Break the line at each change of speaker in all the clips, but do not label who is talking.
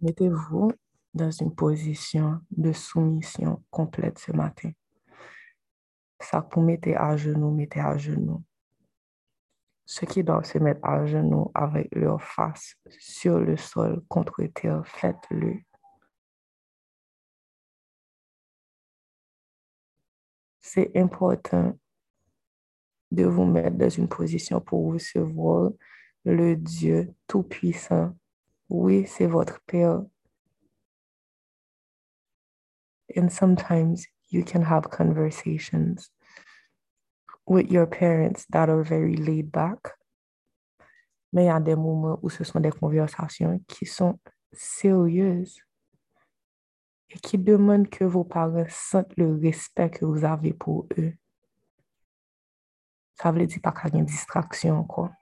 Mettez-vous dans une position de soumission complète ce matin. Ça pour à genoux, mettez à genoux. Ceux qui doivent se mettre à genoux avec leur face sur le sol contre terre, faites-le. C'est important de vous mettre dans une position pour recevoir le Dieu Tout-Puissant. Oui, c'est votre Père. And sometimes you can have conversations with your parents that are very laid back. Mais il y a des moments où ce sont des conversations qui sont sérieuses et qui demandent que vos parents sentent le respect que vous avez pour eux. Ça veut dire pas qu'il y a une distraction, quoi.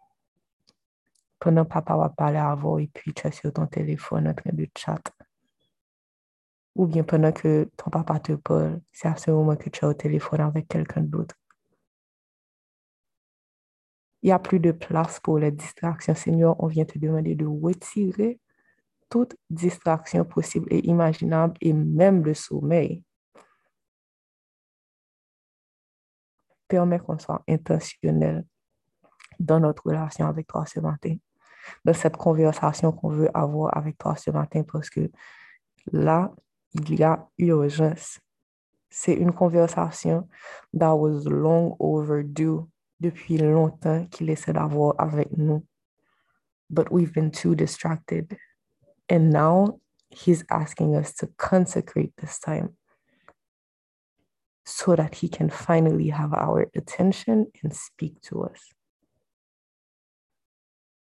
Pendant papa va parler avant et puis tu es sur ton téléphone en train de chat. Ou bien pendant que ton papa te parle, c'est à ce moment que tu es au téléphone avec quelqu'un d'autre. Il n'y a plus de place pour les distractions. Seigneur, on vient te demander de retirer toute distraction possible et imaginable et même le sommeil. Permets qu'on soit intentionnel dans notre relation avec toi ce matin, dans cette conversation qu'on veut avoir avec toi ce matin, parce que là, il y a urgence. C'est une conversation that was long overdue depuis longtemps qu'il essaie d'avoir avec nous. But we've been too distracted. And now he's asking us to consecrate this time so that he can finally have our attention and speak to us.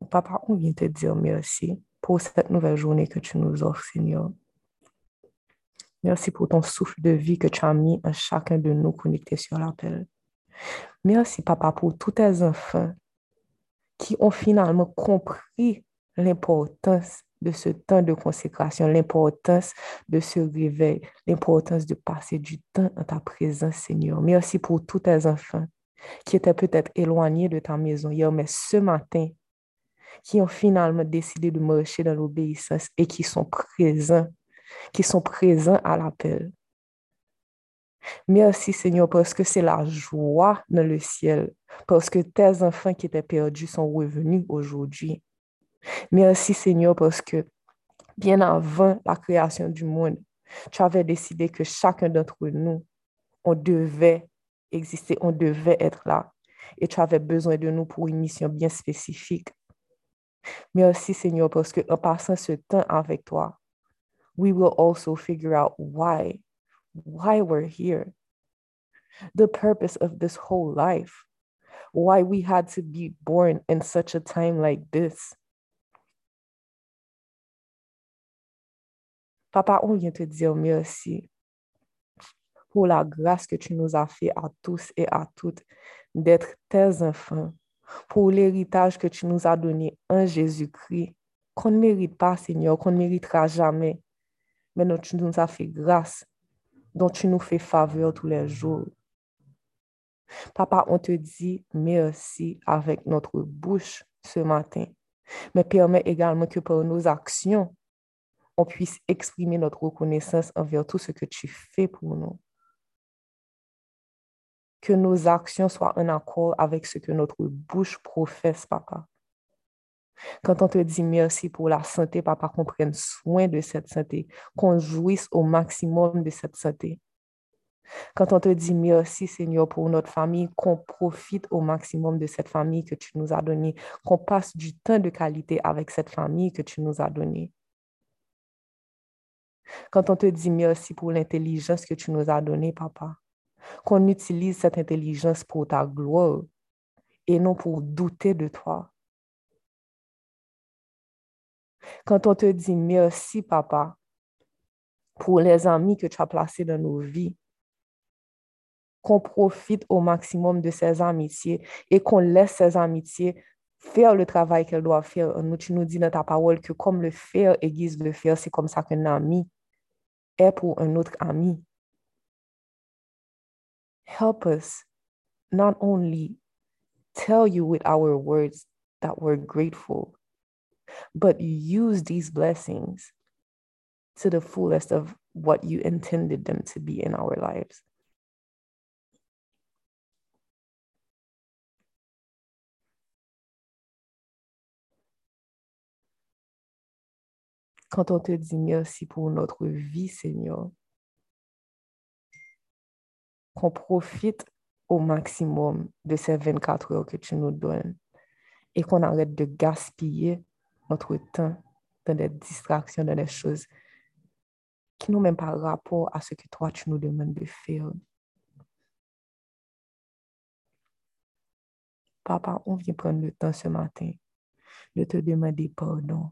Papa, on vient te dire merci pour cette nouvelle journée que tu nous offres, Seigneur. Merci pour ton souffle de vie que tu as mis en chacun de nous connectés sur l'appel. Merci, papa, pour tous tes enfants qui ont finalement compris l'importance de ce temps de consécration, l'importance de ce réveil, l'importance de passer du temps en ta présence, Seigneur. Merci pour tous tes enfants qui étaient peut-être éloignés de ta maison hier, mais ce matin, qui ont finalement décidé de marcher dans l'obéissance et qui sont présents, qui sont présents à l'appel. Merci Seigneur parce que c'est la joie dans le ciel, parce que tes enfants qui étaient perdus sont revenus aujourd'hui. Merci Seigneur parce que bien avant la création du monde, tu avais décidé que chacun d'entre nous, on devait exister, on devait être là. Et tu avais besoin de nous pour une mission bien spécifique. Merci Seigneur parce que en passant ce temps avec toi, we will also figure out why why we're here, the purpose of this whole life, why we had to be born in such a time like this. Papa, on vient te dire merci pour la grâce que tu nous as fait à tous et à toutes d'être tes enfants, pour l'héritage que tu nous as donné en Jésus-Christ, qu'on ne mérite pas, Seigneur, qu'on ne méritera jamais, mais dont tu nous as fait grâce dont tu nous fais faveur tous les jours. Papa, on te dit merci avec notre bouche ce matin, mais permet également que par nos actions, on puisse exprimer notre reconnaissance envers tout ce que tu fais pour nous. Que nos actions soient en accord avec ce que notre bouche professe, papa. Quand on te dit merci pour la santé, papa, qu'on prenne soin de cette santé, qu'on jouisse au maximum de cette santé. Quand on te dit merci, Seigneur, pour notre famille, qu'on profite au maximum de cette famille que tu nous as donnée, qu'on passe du temps de qualité avec cette famille que tu nous as donnée. Quand on te dit merci pour l'intelligence que tu nous as donnée, papa, qu'on utilise cette intelligence pour ta gloire et non pour douter de toi. Quand on te dit merci, papa, pour les amis que tu as placés dans nos vies, qu'on profite au maximum de ces amitiés et qu'on laisse ces amitiés faire le travail qu'elles doivent faire. Nous, tu nous dis dans ta parole que comme le fer aiguise le fer, c'est comme ça qu'un ami est pour un autre ami. Help us not only tell you with our words that we're grateful, but use these blessings to the fullest of what you intended them to be in our lives. Quand on te dit merci pour notre vie, Seigneur, qu'on profite au maximum de ces 24 heures que tu nous donnes et qu'on arrête de gaspiller notre temps dans des distractions, dans des choses qui n'ont même pas rapport à ce que toi, tu nous demandes de faire. Papa, on vient prendre le temps ce matin de te demander pardon.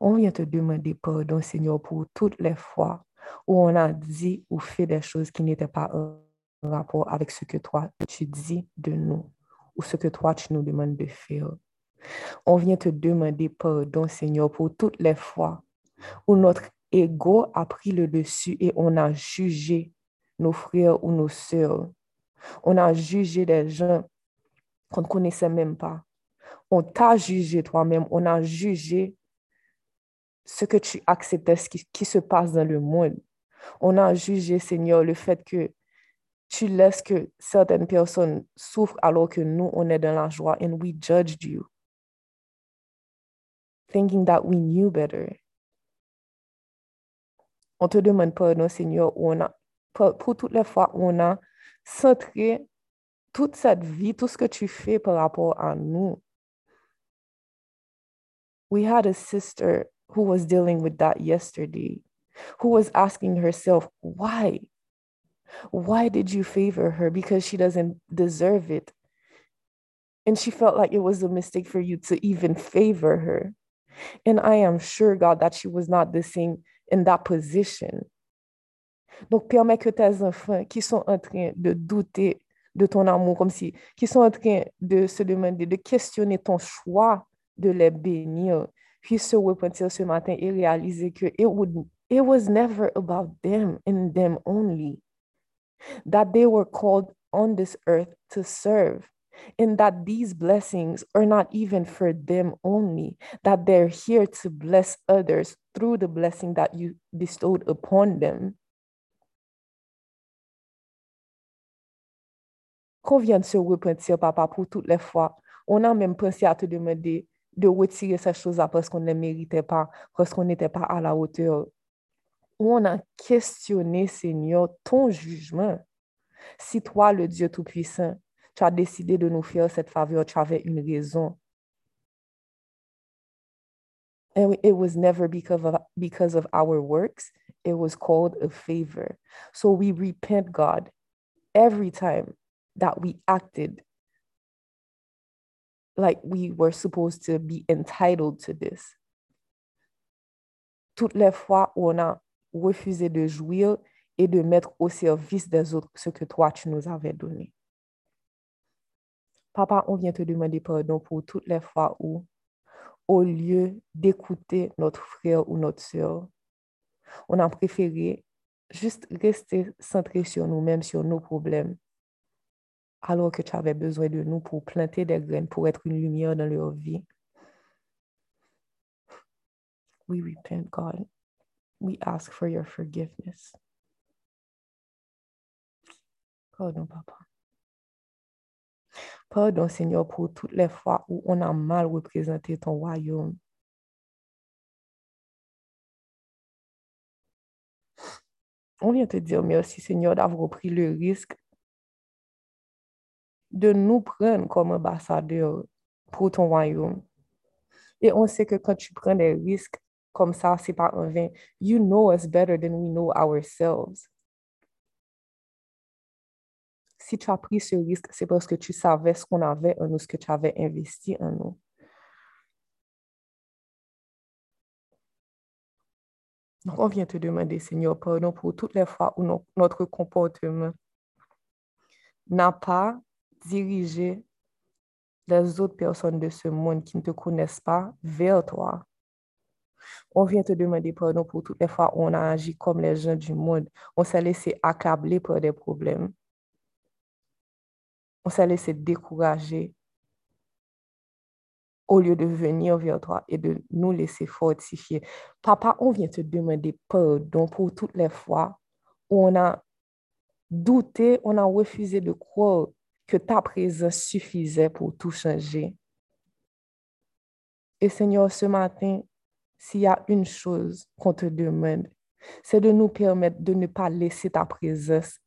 On vient te demander pardon, Seigneur, pour toutes les fois où on a dit ou fait des choses qui n'étaient pas en rapport avec ce que toi, tu dis de nous ou ce que toi, tu nous demandes de faire. On vient te demander pardon, Seigneur, pour toutes les fois où notre ego a pris le dessus et on a jugé nos frères ou nos sœurs. On a jugé des gens qu'on ne connaissait même pas. On t'a jugé toi-même. On a jugé ce que tu acceptais, ce qui, se passe dans le monde. On a jugé, Seigneur, le fait que tu laisses que certaines personnes souffrent alors que nous, on est dans la joie and we judged you, thinking that we knew better. On te demande pardon, Seigneur, on a, pour, pour toutes les fois où on a centré toute cette vie, tout ce que tu fais par rapport à nous. We had a sister who was dealing with that yesterday, who was asking herself, why? Why did you favor her? Because she doesn't deserve it. And she felt like it was a mistake for you to even favor her. And I am sure, God, that she was not the same in that position. Donc, permets que tes enfants qui sont en train de douter de ton amour, comme si, qui sont en train de se demander, de questionner ton choix de les bénir, puissent se repentir ce matin et réaliser que it, would, it was never about them and them only. That they were called on this earth to serve. And that these blessings are not even for them only, that they're here to bless others through the blessing that you bestowed upon them. Qu'on vienne se repentir, papa, pour toutes les fois. On a même pensé à te demander de retirer ces choses-là parce qu'on ne les méritait pas, parce qu'on n'était pas à la hauteur. On a questionné, Seigneur, ton jugement. Si toi, le Dieu Tout-Puissant, tu as décidé de nous faire cette faveur, tu avais une raison. And it was never because of, because of our works, it was called a favor. So we repent, God, every time that we acted like we were supposed to be entitled to this. Toutes les fois où on a refusé de jouir et de mettre au service des autres ce que toi tu nous avais donné. Papa, on vient te demander pardon pour toutes les fois où, au lieu d'écouter notre frère ou notre soeur, on a préféré juste rester centré sur nous-mêmes, sur nos problèmes, alors que tu avais besoin de nous pour planter des graines, pour être une lumière dans leur vie. We repent, God. We ask for your forgiveness. Pardon, Papa. Pardon, Seigneur, pour toutes les fois où on a mal représenté ton royaume. On vient te dire merci, Seigneur, d'avoir pris le risque de nous prendre comme ambassadeurs pour ton royaume. Et on sait que quand tu prends des risques comme ça, c'est pas en vain. You know us better than we know ourselves. Si tu as pris ce risque, c'est parce que tu savais ce qu'on avait en nous, ce que tu avais investi en nous. Donc, on vient te demander, Seigneur, pardon pour toutes les fois où no notre comportement n'a pas dirigé les autres personnes de ce monde qui ne te connaissent pas vers toi. On vient te demander pardon pour toutes les fois où on a agi comme les gens du monde. On s'est laissé accabler par des problèmes. On s'est laissé décourager au lieu de venir vers toi et de nous laisser fortifier. Papa, on vient te demander pardon pour toutes les fois où on a douté, on a refusé de croire que ta présence suffisait pour tout changer. Et Seigneur, ce matin, s'il y a une chose qu'on te demande, c'est de nous permettre de ne pas laisser ta présence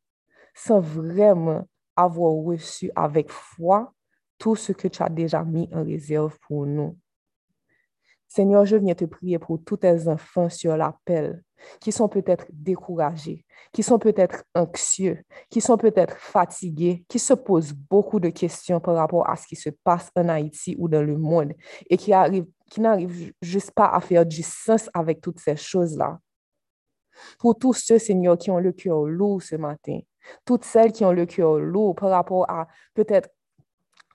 sans vraiment avoir reçu avec foi tout ce que tu as déjà mis en réserve pour nous. Seigneur, je viens te prier pour tous tes enfants sur l'appel qui sont peut-être découragés, qui sont peut-être anxieux, qui sont peut-être fatigués, qui se posent beaucoup de questions par rapport à ce qui se passe en Haïti ou dans le monde et qui, n'arrivent juste pas à faire du sens avec toutes ces choses-là. Pour tous ceux, Seigneur, qui ont le cœur lourd ce matin, toutes celles qui ont le cœur lourd par rapport à peut-être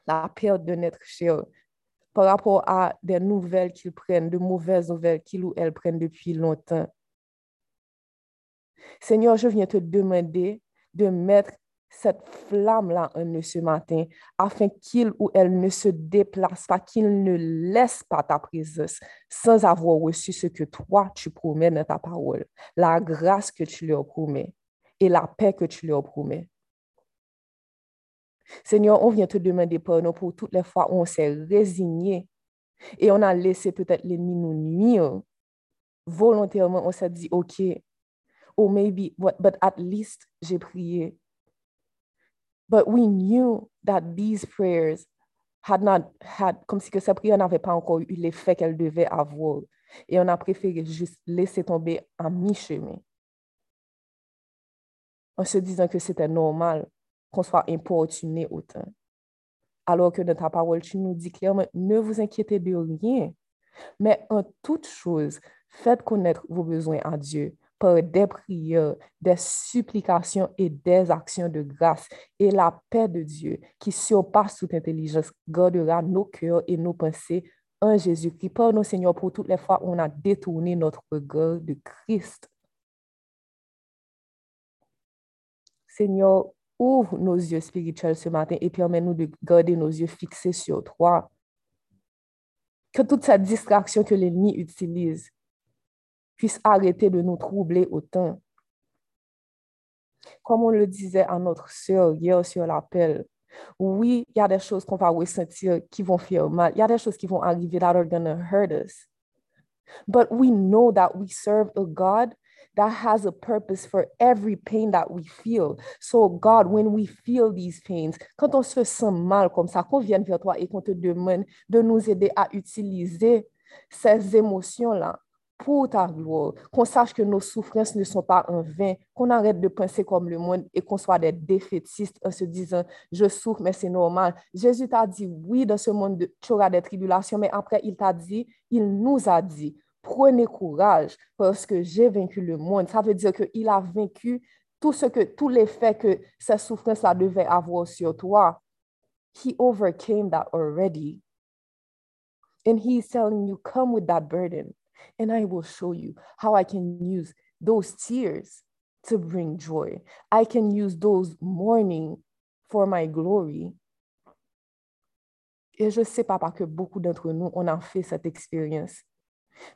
la perte de notre cher, par rapport à des nouvelles qu'ils prennent, de mauvaises nouvelles qu'ils ou elles prennent depuis longtemps. Seigneur, je viens te demander de mettre cette flamme-là en eux ce matin, afin qu'il ou elle ne se déplace pas, qu'il ne laisse pas ta présence sans avoir reçu ce que toi, tu promets dans ta parole, la grâce que tu leur promets et la paix que tu leur promets. Seigneur, on vient te demander pardon pour toutes les fois où on s'est résigné et on a laissé peut-être l'ennemi nous nuire. Volontairement, on s'est dit, OK, or maybe, but at least j'ai prié. But we knew that these prayers had not had, comme si que ces prières n'avaient pas encore eu l'effet qu'elles devaient avoir. Et on a préféré juste laisser tomber à mi-chemin. En se disant que c'était normal qu'on soit importuné autant. Alors que dans ta parole, tu nous dis clairement, ne vous inquiétez de rien, mais en toute chose, faites connaître vos besoins à Dieu par des prières, des supplications et des actions de grâce. Et la paix de Dieu, qui surpasse toute intelligence, gardera nos cœurs et nos pensées en Jésus-Christ. Pardon, Seigneur, pour toutes les fois où on a détourné notre regard de Christ. Seigneur, ouvre nos yeux spirituels ce matin et permets-nous de garder nos yeux fixés sur toi. Que toute cette distraction que l'ennemi utilise puisse arrêter de nous troubler autant. Comme on le disait à notre sœur hier sur l'appel, oui, il y a des choses qu'on va ressentir qui vont faire mal. Il y a des choses qui vont arriver that are going to hurt us. But we know that we serve a God that has a purpose for every pain that we feel. So God, when we feel these pains, quand on se sent mal comme ça, qu'on vienne vers toi et qu'on te demande de nous aider à utiliser ces émotions-là pour ta gloire, qu'on sache que nos souffrances ne sont pas en vain, qu'on arrête de penser comme le monde et qu'on soit des défaitistes en se disant, je souffre, mais c'est normal. Jésus t'a dit, oui, dans ce monde, tu auras des tribulations, mais après, il t'a dit, il nous a dit, prenez courage parce que j'ai vaincu le monde. Ça veut dire qu'il a vaincu tout ce que, tous les faits que cette souffrance-là devait avoir sur toi. He overcame that already. And he's telling you, come with that burden, and I will show you how I can use those tears to bring joy. I can use those mourning for my glory. Et je sais, papa, que beaucoup d'entre nous, on a fait cette expérience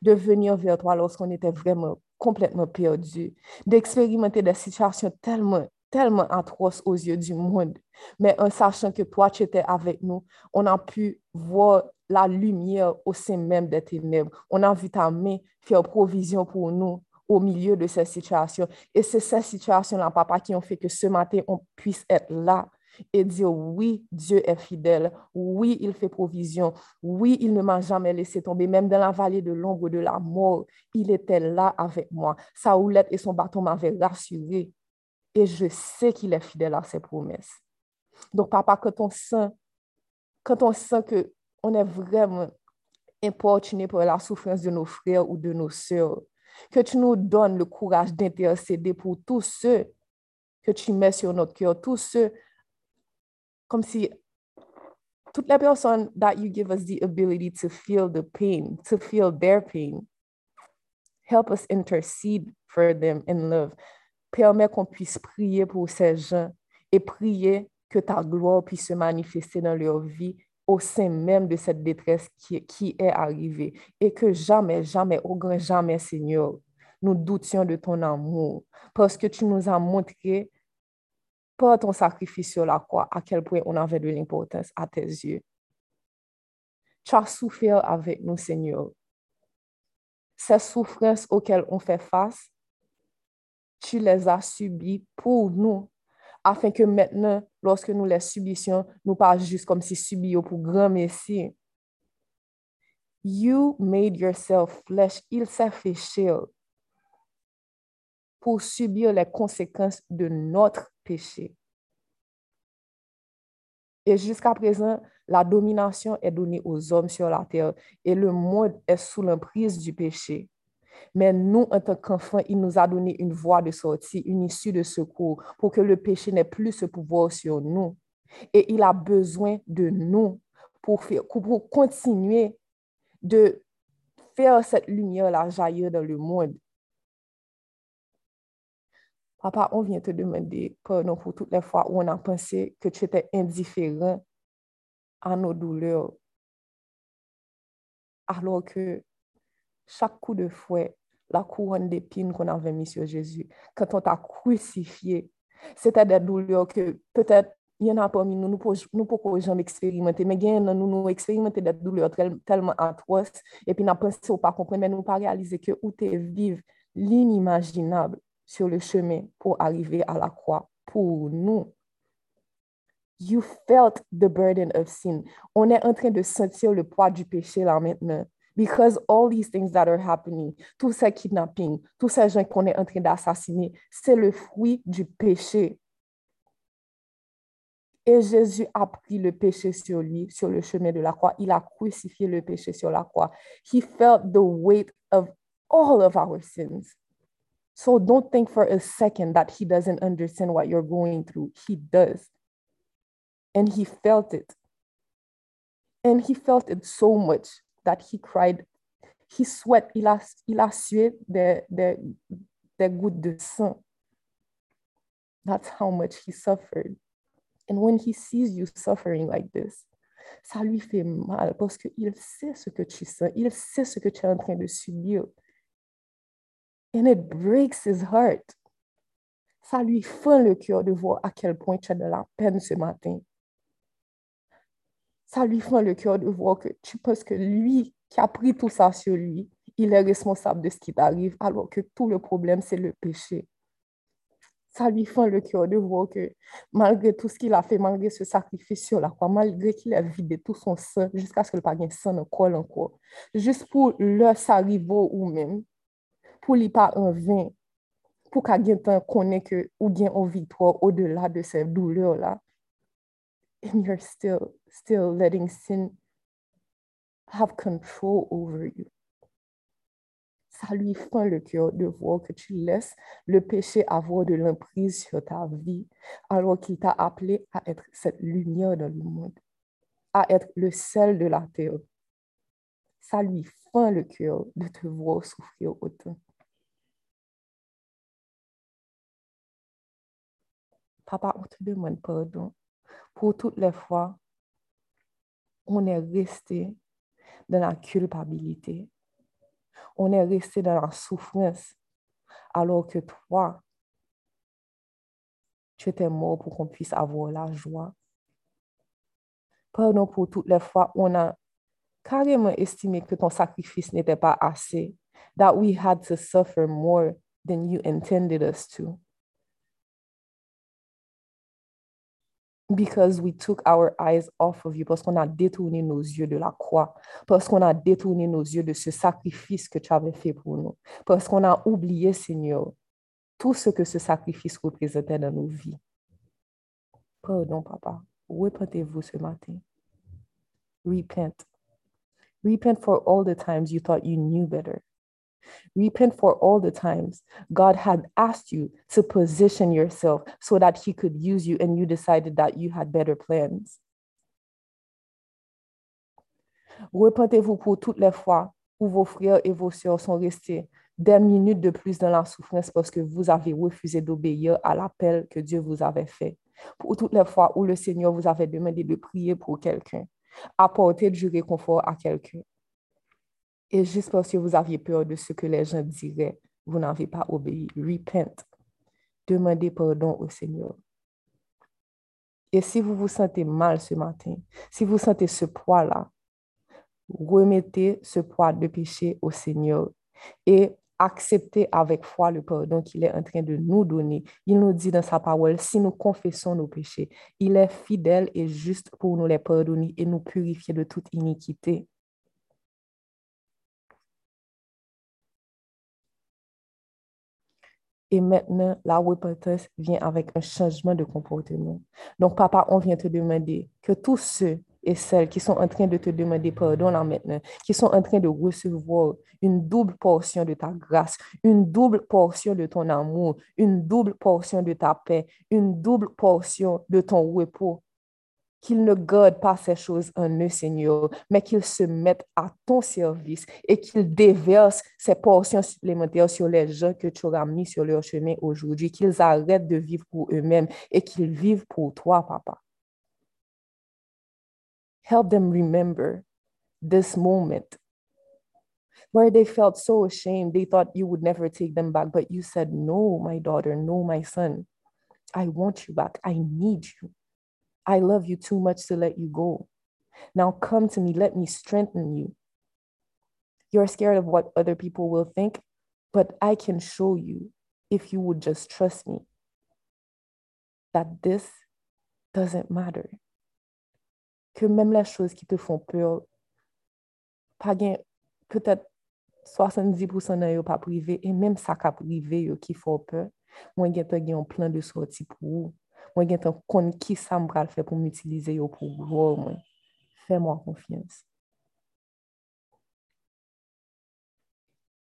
de venir vers toi lorsqu'on était vraiment complètement perdu, d'expérimenter des situations tellement, tellement atroces aux yeux du monde. Mais en sachant que toi, tu étais avec nous, on a pu voir la lumière au sein même des ténèbres. On a vu ta main faire provision pour nous au milieu de ces situations. Et c'est ces situations-là, papa, qui ont fait que ce matin, on puisse être là et dire oui, Dieu est fidèle, oui, il fait provision, oui, il ne m'a jamais laissé tomber, même dans la vallée de l'ombre de la mort, il était là avec moi. Sa houlette et son bâton m'avaient rassuré et je sais qu'il est fidèle à ses promesses. Donc, papa, quand on sent, quand on sent que on est vraiment importuné pour la souffrance de nos frères ou de nos sœurs, que tu nous donnes le courage d'intercéder pour tous ceux que tu mets sur notre cœur, tous ceux comme si toutes les personnes that you give us the ability to feel the pain, to feel their pain, help us intercede for them in love. Permets qu'on puisse prier pour ces gens et prier que ta gloire puisse se manifester dans leur vie au sein même de cette détresse qui, qui est arrivée et que jamais, jamais, au grand jamais, Seigneur, nous doutions de ton amour parce que tu nous as montré ton sacrifice sur la croix à quel point on avait de l'importance à tes yeux. Tu as souffert avec nous, Seigneur. Ces souffrances auxquelles on fait face, tu les as subies pour nous, afin que maintenant, lorsque nous les subissions, nous pas juste comme si subions pour grand Messie. You made yourself flesh. Il s'est fait chair pour subir les conséquences de notre péché. Et jusqu'à présent, la domination est donnée aux hommes sur la terre et le monde est sous l'emprise du péché. Mais nous, en tant qu'enfants, il nous a donné une voie de sortie, une issue de secours pour que le péché n'ait plus ce pouvoir sur nous. Et il a besoin de nous pour, pour continuer de faire cette lumière-là jaillir dans le monde. Papa, on vient te demander pardon pour toutes les fois où on a pensé que tu étais indifférent à nos douleurs. Alors que chaque coup de fouet, la couronne d'épines qu'on avait mis sur Jésus, quand on t'a crucifié, c'était des douleurs que peut-être il y en a parmi nous, nous ne pouvons jamais expérimenter, mais nous, nous expérimenter des douleurs tellement atroces, et puis nous pensé pas comprendre, mais nous pas réaliser que où tu vives l'inimaginable sur le chemin pour arriver à la croix pour nous. You felt the burden of sin. On est en train de sentir le poids du péché là maintenant. Because all these things that are happening, tous ces kidnappings, tous ces gens qu'on est en train d'assassiner, c'est le fruit du péché. Et Jésus a pris le péché sur lui, sur le chemin de la croix. Il a crucifié le péché sur la croix. He felt the weight of all of our sins. So don't think for a second that he doesn't understand what you're going through. He does. And he felt it. And he felt it so much that he cried. He sweat, il a, sué des, des, des gouttes de sang. That's how much he suffered. And when he sees you suffering like this, ça lui fait mal parce qu'il sait ce que tu sens, il sait ce que tu es en train de subir. And it breaks his heart. Ça lui fait le cœur de voir à quel point tu as de la peine ce matin. Ça lui fait le cœur de voir que tu penses que lui qui a pris tout ça sur lui, il est responsable de ce qui t'arrive, alors que tout le problème, c'est le péché. Ça lui fait le cœur de voir que malgré tout ce qu'il a fait, malgré ce sacrifice sur la croix, malgré qu'il a vidé tout son sang jusqu'à ce que le pas sang ne colle encore, juste pour le s'arriver ou même, pour lui pas en vain, pour qu'il ait connaît que ou bien en victoire au-delà de ces douleurs-là. And you're still, letting sin have control over you. Ça lui fait le cœur de voir que tu laisses le péché avoir de l'emprise sur ta vie, alors qu'il t'a appelé à être cette lumière dans le monde, à être le sel de la terre. Ça lui fait le cœur de te voir souffrir autant. Papa, on te demande pardon pour toutes les fois où on est resté dans la culpabilité. On est resté dans la souffrance alors que toi, tu étais mort pour qu'on puisse avoir la joie. Pardon pour toutes les fois où on a carrément estimé que ton sacrifice n'était pas assez, that we had to suffer more than you intended us to. Because we took our eyes off of you, parce qu'on a détourné nos yeux de la croix, parce qu'on a détourné nos yeux de ce sacrifice que tu avais fait pour nous, parce qu'on a oublié, Seigneur, tout ce que ce sacrifice représentait dans nos vies. Pardon, papa. Repentez-vous ce matin. Repent. Repent for all the times you thought you knew better. Repent for all the times God had asked you to position yourself so that He could use you, and you decided that you had better plans. Repentez-vous pour toutes les fois où vos frères et vos sœurs sont restés des minutes de plus dans la souffrance parce que vous avez refusé d'obéir à l'appel que Dieu vous avait fait. Pour toutes les fois où le Seigneur vous avait demandé de prier pour quelqu'un apporter du réconfort à quelqu'un. Et juste parce que vous aviez peur de ce que les gens diraient, vous n'avez pas obéi. Repent. Demandez pardon au Seigneur. Et si vous vous sentez mal ce matin, si vous sentez ce poids-là, remettez ce poids de péché au Seigneur et acceptez avec foi le pardon qu'il est en train de nous donner. Il nous dit dans sa parole, si nous confessons nos péchés, il est fidèle et juste pour nous les pardonner et nous purifier de toute iniquité. Et maintenant, la repentance vient avec un changement de comportement. Donc, papa, on vient te demander que tous ceux et celles qui sont en train de te demander pardon là maintenant, qui sont en train de recevoir une double portion de ta grâce, une double portion de ton amour, une double portion de ta paix, une double portion de ton repos, qu'ils ne gardent pas ces choses en eux, Seigneur, mais qu'ils se mettent à ton service et qu'ils déversent ces portions supplémentaires sur les gens que tu auras mis sur leur chemin aujourd'hui, qu'ils arrêtent de vivre pour eux-mêmes et qu'ils vivent pour toi, Papa. Help them remember this moment where they felt so ashamed. They thought you would never take them back, but you said, No, my daughter, no, my son. I want you back. I need you. I love you too much to let you go. Now come to me, let me strengthen you. You're scared of what other people will think, but I can show you if you would just trust me that this doesn't matter. Que même les choses qui te font peur, peut-être 70% nan yo pas privé, et même ça qui privé qui font peur, moi j'ai un plan de sortie pour vous. Mwen gen tan kon ki sa m pral fè pou m utilize yo pou gwo mwen. Fè mwen konfians.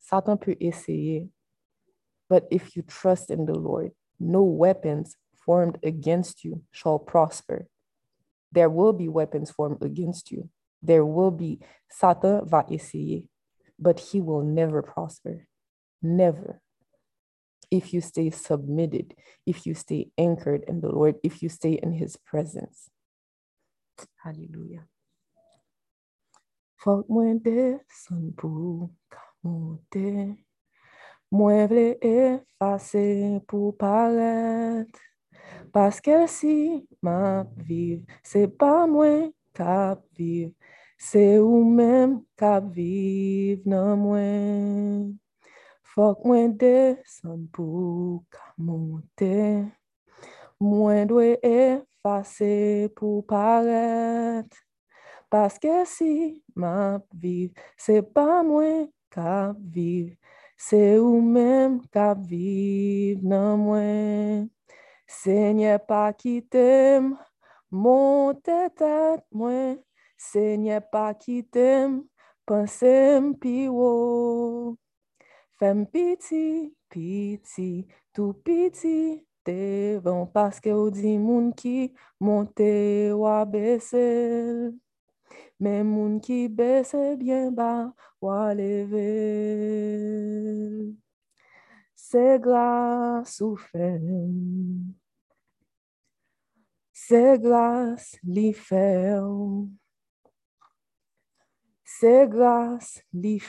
Satan peut essayer, but if you trust in the Lord, no weapons formed against you shall prosper. There will be weapons formed against you. There will be, Satan va essayer, but he will never prosper. Never if you stay submitted, if you stay anchored in the Lord, if you stay in his presence. Hallelujah. Fok mwen desan pou kamote, mwen vle efase pou paret, paske si ma viv, se pa mwen kap viv, se ou men kap viv nan mwen. Fok mwen desan pou ka monte, mwen dwe efase pou paret, paske si ma viv, se pa mwen ka viv, se ou men ka viv nan mwen. Se nye pa kitem, monte tat mwen, se nye pa kitem, pensem pi wou. Fem piti, piti, tout piti devant parce que ou di moun ki monte ou a bese. Mais moun ki bese bien bas ou a leve. C'est grâce ou fem. C'est grâce li fem. C'est grâce li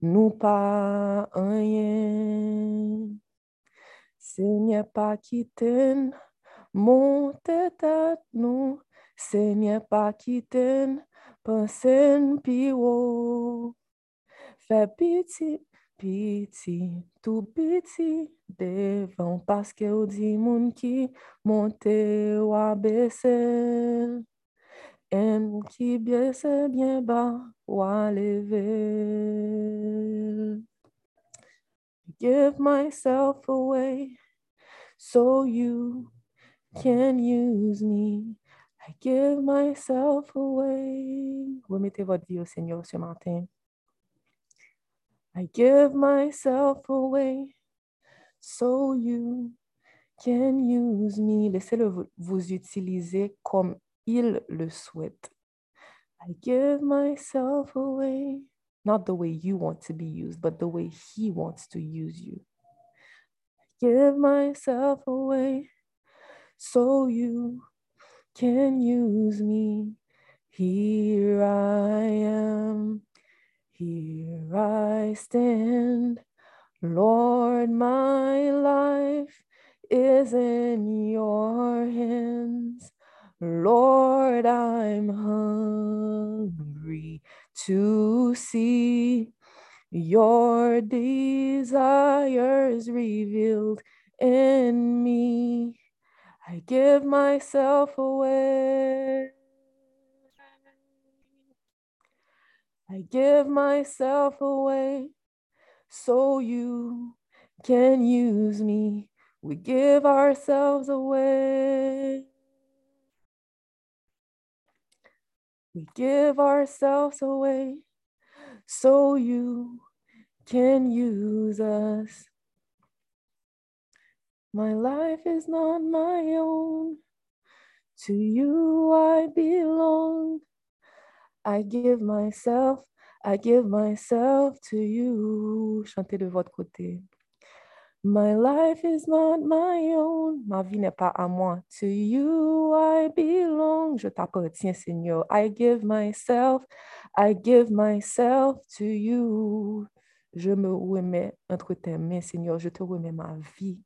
Nou pa anyen, se nye pa kiten, monte tat nou, se nye pa kiten, pensen pi wo. Fè piti, piti, tou piti, devan paske ou di moun ki, monte wabese. M qui baisse bien bas ou à lever. Give myself away so you can use me. I give myself away. Remettez votre vie au Seigneur ce matin. I give myself away so you can use me. Laissez-le vous utiliser comme il le souhaite. I give myself away, not the way you want to be used, but the way He wants to use you. I give myself away so you can use me. Here I am, here I stand. Lord, my life is in your hands. Lord, I'm hungry to see your desires revealed in me. I give myself away. I give myself away so you can use me. We give ourselves away. We give ourselves away so you can use us. My life is not my own. To you I belong. I give myself, I give myself to you. Chantez de votre côté. My life is not my own. Ma vie n'est pas à moi. To you I belong. Je t'appartiens, Seigneur. I give myself, I give myself to you. Je me remets entre tes mains, Seigneur. Je te remets ma vie.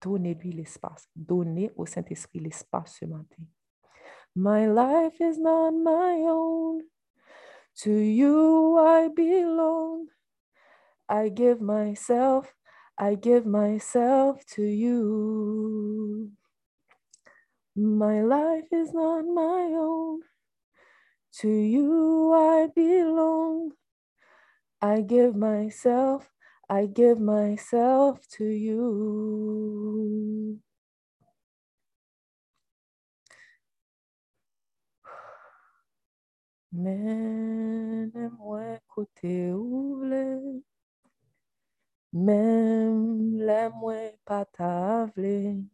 Donnez-lui l'espace. Donnez au Saint-Esprit l'espace ce matin. My life is not my own. To you I belong. I give myself, I give myself to you. My life is not my own. To you I belong. I give myself, I give myself to you. Mène-moi côté où même les moi pas tavle.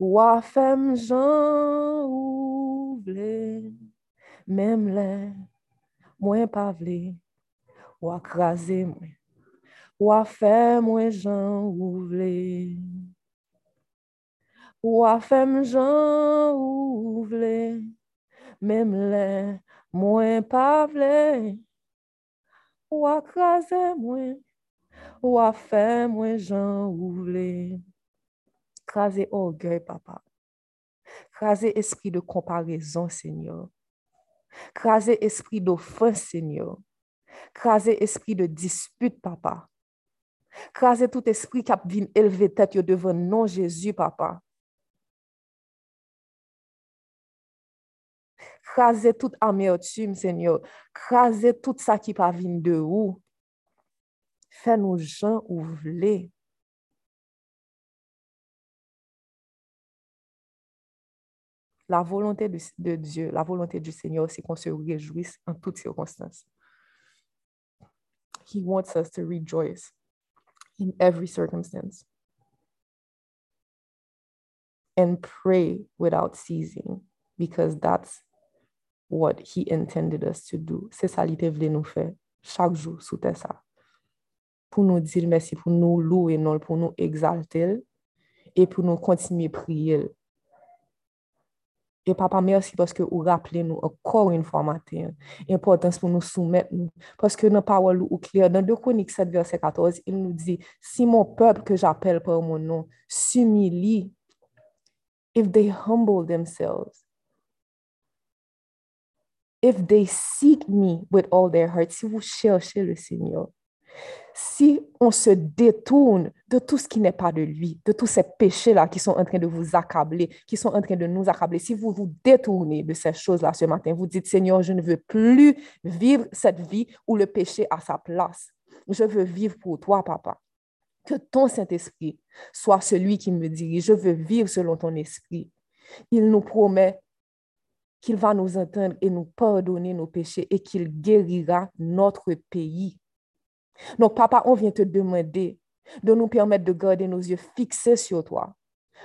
Ou femme Jean ou vle, même les moi pas. Ou craser moi. Ou faire moi Jean ou vle. Ou akraze mwen, ou a fe mwen jan ou vle. Kraze orgey, papa. Kraze espri de komparezon, senyor. Kraze espri d'ofen, senyor. Kraze espri de dispute, papa. Kraze tout espri kap vin elve tet yo devan non Jezu, papa. Craser toute amertume, Seigneur. Craser tout ça qui pas vient de où. Fais-nous gens ou. La volonté de, de Dieu, la volonté du Seigneur, c'est qu'on se réjouisse en toutes circonstances. He wants us to rejoice in every circumstance and pray without ceasing because that's what He intended us to do. Se sa li te vle nou fe, chak jou sou te sa. Pou nou dil mersi, pou nou lou enol, pou nou exaltel, e pou nou kontinye priyel. E papa, mersi paske ou rappele nou akor yon formaten, importans pou nou soumet nou, paske nan pawal ou kler, nan 2 Konik 7 verset 14, il nou di, si mon pep ke j'apel par mon nom, s'umili, if they humble themselves, if they seek me with all their heart, si vous cherchez le Seigneur, si on se détourne de tout ce qui n'est pas de lui, de tous ces péchés-là qui sont en train de vous accabler, qui sont en train de nous accabler, si vous vous détournez de ces choses-là ce matin, vous dites, Seigneur, je ne veux plus vivre cette vie où le péché a sa place. Je veux vivre pour toi, papa. Que ton Saint-Esprit soit celui qui me dirige. Je veux vivre selon ton esprit. Il nous promet qu'il va nous entendre et nous pardonner nos péchés et qu'il guérira notre pays. Donc, papa, on vient te demander de nous permettre de garder nos yeux fixés sur toi.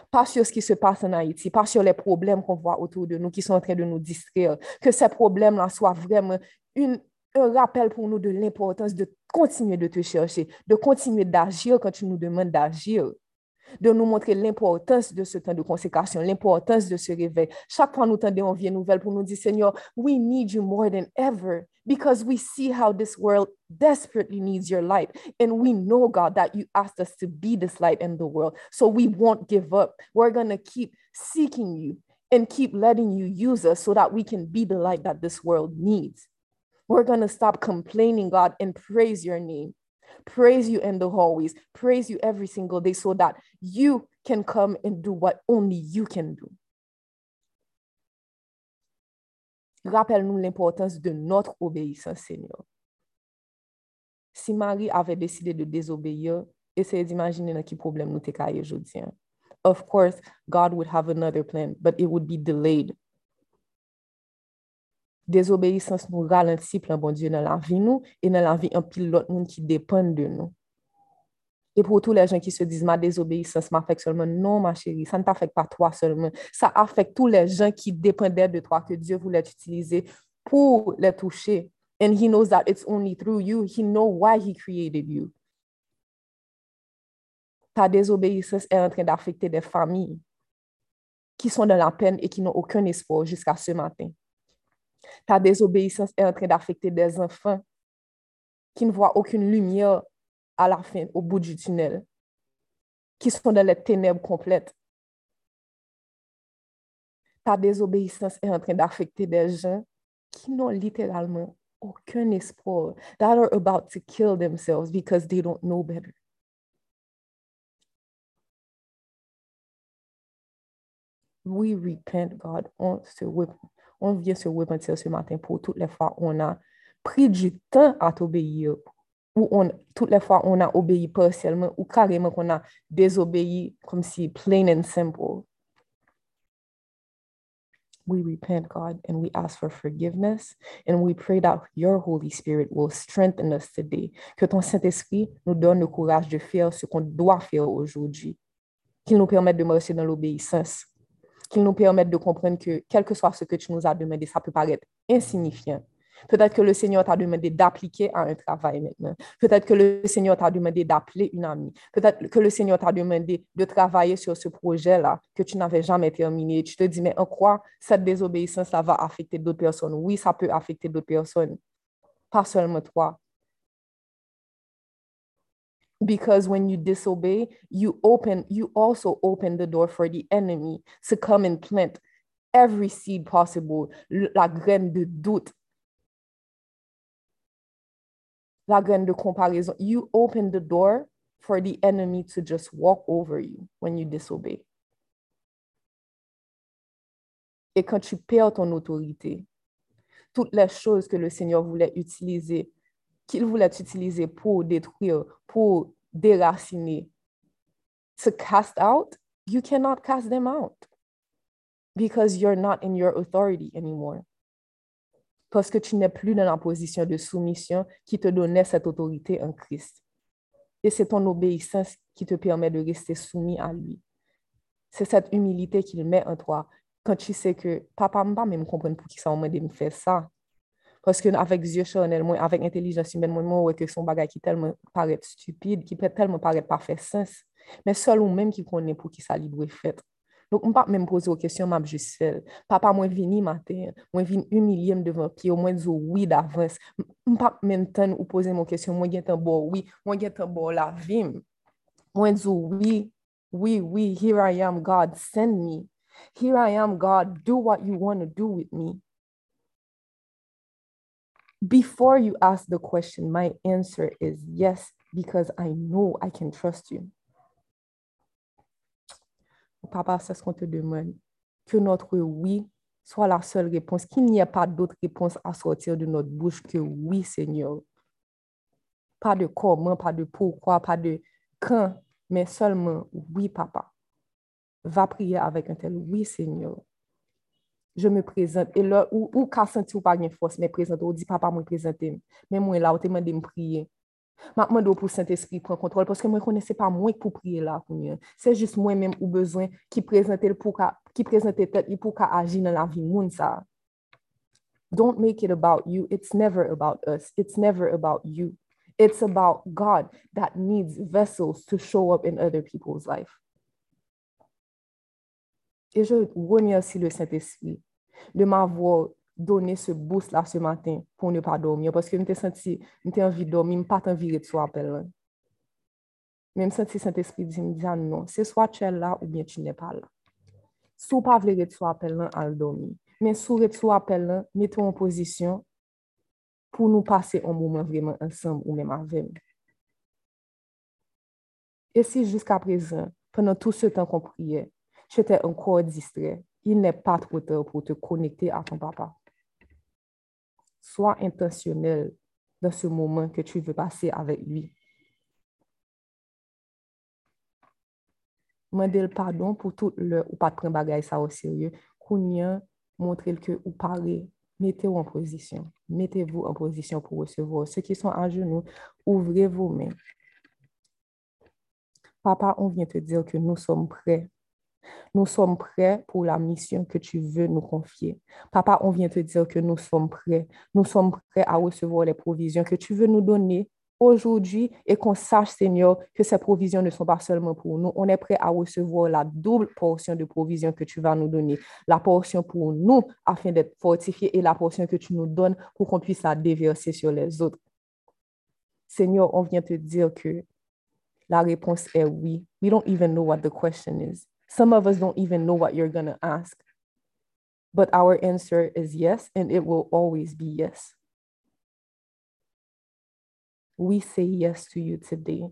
Pas sur ce qui se passe en Haïti, pas sur les problèmes qu'on voit autour de nous qui sont en train de nous distraire. Que ces problèmes-là soient vraiment un rappel pour nous de l'importance de continuer de te chercher, de continuer d'agir quand tu nous demandes d'agir. De nous montrer l'importance de ce temps de consécration, l'importance de ce réveil. Chaque fois nous tendons une nouvelle pour nous dire, Seigneur, we need you more than ever because we see how this world desperately needs your light. And we know, God, that you asked us to be this light in the world. So we won't give up. We're going to keep seeking you and keep letting you use us so that we can be the light that this world needs. We're going to stop complaining, God, and praise your name praise you in the hallways, praise you every single day so that you can come and do what only you can do. Rappelle-nous l'importance de notre obéissance, Seigneur. Si Marie avait décidé de désobéir, essayez d'imaginer dans quel problème nous t'es aujourd'hui. Of course, God would have another plan, but it would be delayed. Désobéissance nous ralentit plein bon Dieu dans la vie nous et dans la vie un pile l'autre monde qui dépend de nous. Et pour tous les gens qui se disent ma désobéissance m'affecte seulement, non ma chérie, ça ne t'affecte pas toi seulement. Ça affecte tous les gens qui dépendaient de toi que Dieu voulait utiliser pour les toucher. And he knows that it's only through you. He knows why he created you. Ta désobéissance est en train d'affecter des familles qui sont dans la peine et qui n'ont aucun espoir jusqu'à ce matin. Ta désobéissance est en train d'affecter des enfants qui ne voient aucune lumière à la fin, au bout du tunnel, qui sont dans les ténèbres complètes. Ta désobéissance est en train d'affecter des gens qui n'ont littéralement aucun espoir, that are about to kill themselves because they don't know better. We repent, God. On se on vient se repentir ce matin pour toutes les fois où on a pris du temps à t'obéir, ou on, toutes les fois on a obéi partiellement, ou carrément qu'on a désobéi comme si plain and simple. We repent, God, and we ask for forgiveness, and we pray that your Holy Spirit will strengthen us today. Que ton Saint-Esprit nous donne le courage de faire ce qu'on doit faire aujourd'hui. Qu'il nous permette de marcher dans l'obéissance qu'il nous permette de comprendre que quel que soit ce que tu nous as demandé, ça peut paraître insignifiant. Peut-être que le Seigneur t'a demandé d'appliquer à un travail maintenant. Peut-être que le Seigneur t'a demandé d'appeler une amie. Peut-être que le Seigneur t'a demandé de travailler sur ce projet-là que tu n'avais jamais terminé. tu te dis, mais en quoi cette désobéissance ça va affecter d'autres personnes? Oui, ça peut affecter d'autres personnes. Pas seulement toi. Because when you disobey you open you also open the door for the enemy to come and plant every seed possible la graine de doute. La graine de comparaison. You open the door for the enemy to just walk over you when you disobey. Et quand tu perds ton autorité toutes les choses que le Seigneur voulait utiliser qu'il voulait utiliser pour détruire, pour déraciner, to cast out, you cannot cast them out because you're not in your authority anymore. Parce que tu n'es plus dans la position de soumission qui te donnait cette autorité en Christ. Et c'est ton obéissance qui te permet de rester soumis à lui. C'est cette humilité qu'il met en toi quand tu sais que papa va même comprendre pour qui ça m'a me faire ça. Paske avèk zye chanel mwen, avèk intelijans imen mwen, mwen wè ke son bagay ki telman paret stupide, ki telman paret pa fè sens. Men sol ou mèm ki konen pou ki sa libre fèt. Donk m pa mèm pose ou kesyon m ap jis fèl. Papa mwen vini mater, mwen vini humilye m devan pi, ou mwen zo oui davans. M pa mèm ten ou pose m ou kesyon, mwen gen ten bo oui, mwen gen ten bo la vim. Mwen zo oui, oui, oui, here I am God, send me. Here I am God, do what you want to do with me. Before you ask the question, my answer is yes, because I know I can trust you. Papa, c'est ce qu'on te demande. Que notre oui soit la seule réponse, qu'il n'y ait pas d'autre réponse à sortir de notre bouche que oui, Seigneur. Pas de comment, pas de pourquoi, pas de quand, mais seulement oui, Papa. Va prier avec un tel oui, Seigneur je me présente. Et là, ou, ou ka senti ou pas une force, mais présente, ou dit papa, moi présenter. Mais moi là, ou te demandé me prier. Maintenant, pour Saint-Esprit prendre contrôle, parce que moi, je ne connaissais pas moi pour prier là. C'est juste moi-même ou qui présente pour qui présente tête pour agir dans la vie monde ça. Don't make it about you. It's never about us. It's never about you. It's about God that needs vessels to show up in other people's life. Et je remercie le Saint-Esprit de m'avoir donné ce boost-là ce matin pour ne pas dormir. Parce que je me senti, je envie de dormir, je pas envie de soi appel. Même senti Saint-Esprit dit, me dit, ah non, c'est soit tu es là ou bien tu n'es pas là. Si pas de soi appel, à dormir. Mais si vous soi appel, mettez en position pour nous passer un moment vraiment ensemble ou même avec. Et si jusqu'à présent, pendant tout ce temps qu'on priait, j'étais encore distrait, il n'est pas trop tard pour te connecter à ton papa. Sois intentionnel dans ce moment que tu veux passer avec lui. Mandez le pardon pour tout le ou pas de prendre bagage ça au sérieux. Kounia, montrez que ou parlez. Mettez-vous en position. Mettez-vous en position pour recevoir. Ceux qui sont à genoux, ouvrez vos mains. Papa, on vient te dire que nous sommes prêts. Nous sommes prêts pour la mission que tu veux nous confier. Papa, on vient te dire que nous sommes prêts. Nous sommes prêts à recevoir les provisions que tu veux nous donner aujourd'hui et qu'on sache, Seigneur, que ces provisions ne sont pas seulement pour nous. On est prêt à recevoir la double portion de provisions que tu vas nous donner. La portion pour nous afin d'être fortifiés et la portion que tu nous donnes pour qu'on puisse la déverser sur les autres. Seigneur, on vient te dire que la réponse est oui. We don't even know what the question is. Some of us don't even know what you're going to ask. But our answer is yes, and it will always be yes. We say yes to you today.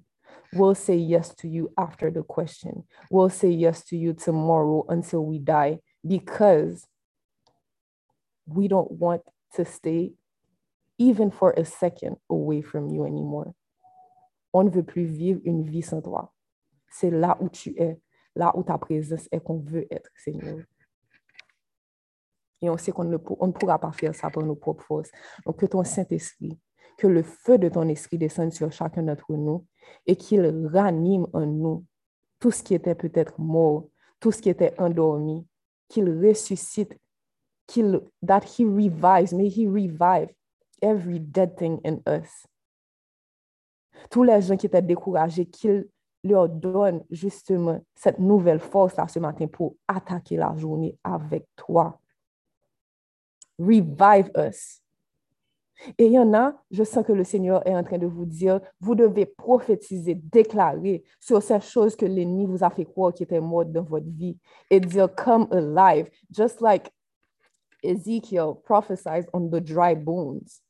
We'll say yes to you after the question. We'll say yes to you tomorrow until we die because we don't want to stay even for a second away from you anymore. On ne veut plus vivre une vie sans toi. C'est là où tu es, là où ta présence est qu'on veut être, Seigneur. Et on sait qu'on ne, pourra pas faire ça par nos propres forces. Donc que ton Saint-Esprit, que le feu de ton esprit descende sur chacun d'entre nous et qu'il ranime en nous tout ce qui était peut-être mort, tout ce qui était endormi, qu'il ressuscite, qu'il, that he revives, may he revive every dead thing in us tous les gens qui étaient découragés, qu'il leur donne justement cette nouvelle force là ce matin pour attaquer la journée avec toi. Revive us. Et il y en a, je sens que le Seigneur est en train de vous dire, vous devez prophétiser, déclarer sur ces choses que l'ennemi vous a fait croire qui étaient mortes dans votre vie et dire, come alive, just like Ezekiel prophesied on the dry bones.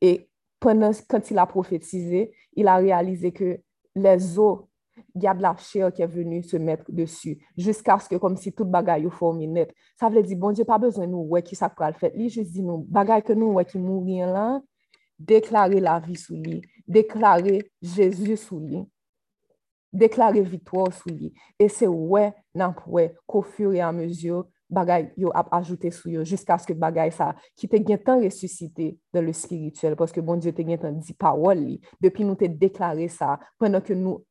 Et pendant, quand il a prophétisé, il a réalisé que les eaux, il y a de la chair qui est venue se mettre dessus, jusqu'à ce que, comme si tout bagaille formé net. Ça veut dire, bon Dieu, pas besoin de nous, ouais, qui ça peut le faire. Lui, juste dit, nous, bagaille que nous, ouais, qui mourir là, déclarer la vie sous lui, déclarer Jésus sous lui, déclarer victoire sous lui. Et c'est ouais, n'a ouais, qu'au fur et à mesure, bagay yo ap ajoute sou yo ce que bagay sa ki te gen tan ressuscite dans le spirituel que bon Dieu te gen tan di parole li depuis nous te déclaré ça pendant que nous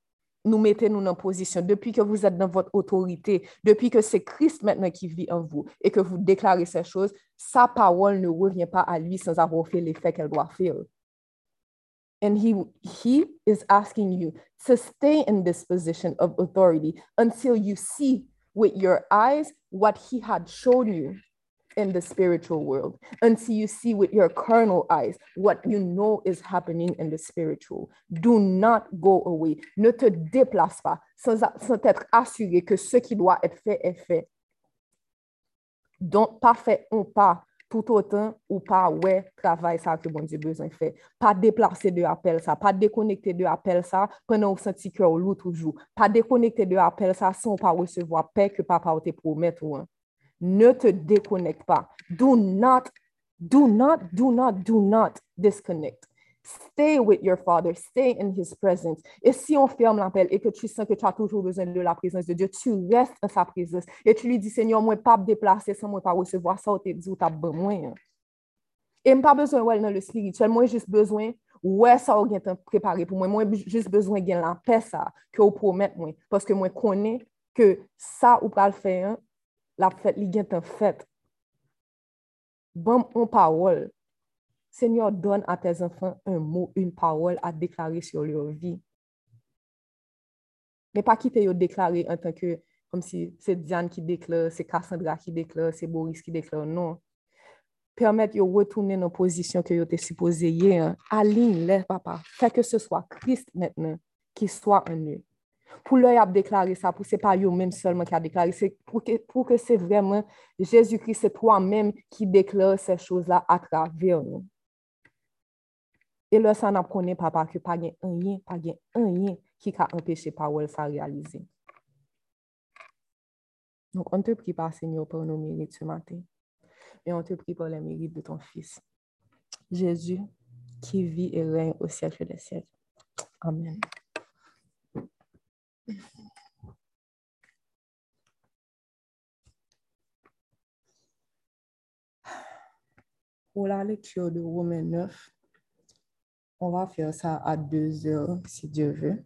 nous mettez nous en position, depuis que vous êtes dans votre autorité, depuis que c'est Christ maintenant qui vit en vous et que vous déclarez ces choses, sa parole ne revient pas à lui sans avoir fait l'effet qu'elle doit faire. And he, he is asking you to stay in this position of authority until you see with your eyes what he had shown you in the spiritual world until you see with your carnal eyes what you know is happening in the spiritual. Do not go away. Ne te déplace pas sans, sans être assuré que ce qui doit être fait est fait. Donc, pas fait un pas tout otan ou pa wè travay sa ke bon di bezan fè. Pa deplase de apel sa, pa dekonekte de apel sa, penan ou senti kè ou lou toujou. Pa dekonekte de apel sa, son pa wesevo apè ke pa pa ou te promet ou an. Ne te dekonekte pa. Do not, do not, do not, do not disconnect. Stay with your Father, stay in His presence. Et si on ferme l'appel et que tu sens que tu as toujours besoin de la présence de Dieu, tu restes en sa présence et tu lui dis, Seigneur, moi, pas me déplacer sans moi pas recevoir ça, ou te dit, ou t'as besoin. Et pas besoin ouais, dans le spirituel, moi, juste besoin, ouais, ça, ou bien préparé pour moi. Moi, juste besoin de la paix, ça, que vous promettez, moi. Parce que moi, connais que ça, ou pas le faire, la fête, il y en fait. Bon, on parole Seigneur, donne à tes enfants un mot, une parole à déclarer sur leur vie. Mais pas quitter déclarer en tant que comme si c'est Diane qui déclare, c'est Cassandra qui déclare, c'est Boris qui déclare. Non. Permettre de retourner dans la position que vous êtes supposé hier. Aligne papa. Fait que ce soit Christ maintenant qui soit en eux. Pour l'œil a déclaré ça, pour ce n'est pas eux-mêmes seulement qui a déclaré, c'est pour que, pour que c'est vraiment Jésus-Christ, c'est toi-même qui déclare ces choses-là à travers nous. Et là, ça n'a pas papa que pas rien, pas rien qui a empêché parole ça réaliser. Donc, on te prie pas, Seigneur, pour nos mérites ce matin. Et on te prie pour les mérites de ton Fils. Jésus, qui vit et règne au siècle des siècles. Amen. Pour la lecture de Romains 9, on va faire ça à deux heures, si Dieu veut.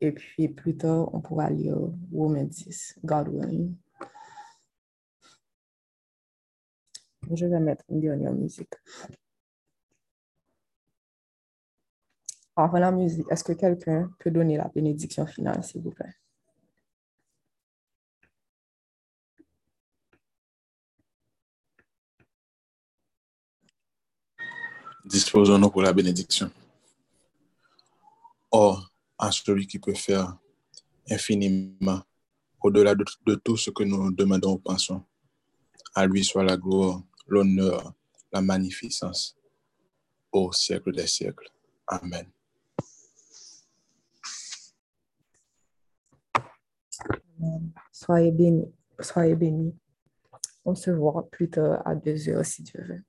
Et puis plus tard, on pourra lire Romains 10, God willing. Je vais mettre une dernière musique. Avant la musique, est-ce que quelqu'un peut donner la bénédiction finale, s'il vous plaît?
Disposons-nous pour la bénédiction. Or, à celui qui peut faire infiniment au-delà de, tout ce que nous demandons ou pensons, à lui soit la gloire, l'honneur, la magnificence au siècle des siècles. Amen.
Soyez bénis. Soyez bénis. On se voit plus tard à deux heures si Dieu veut.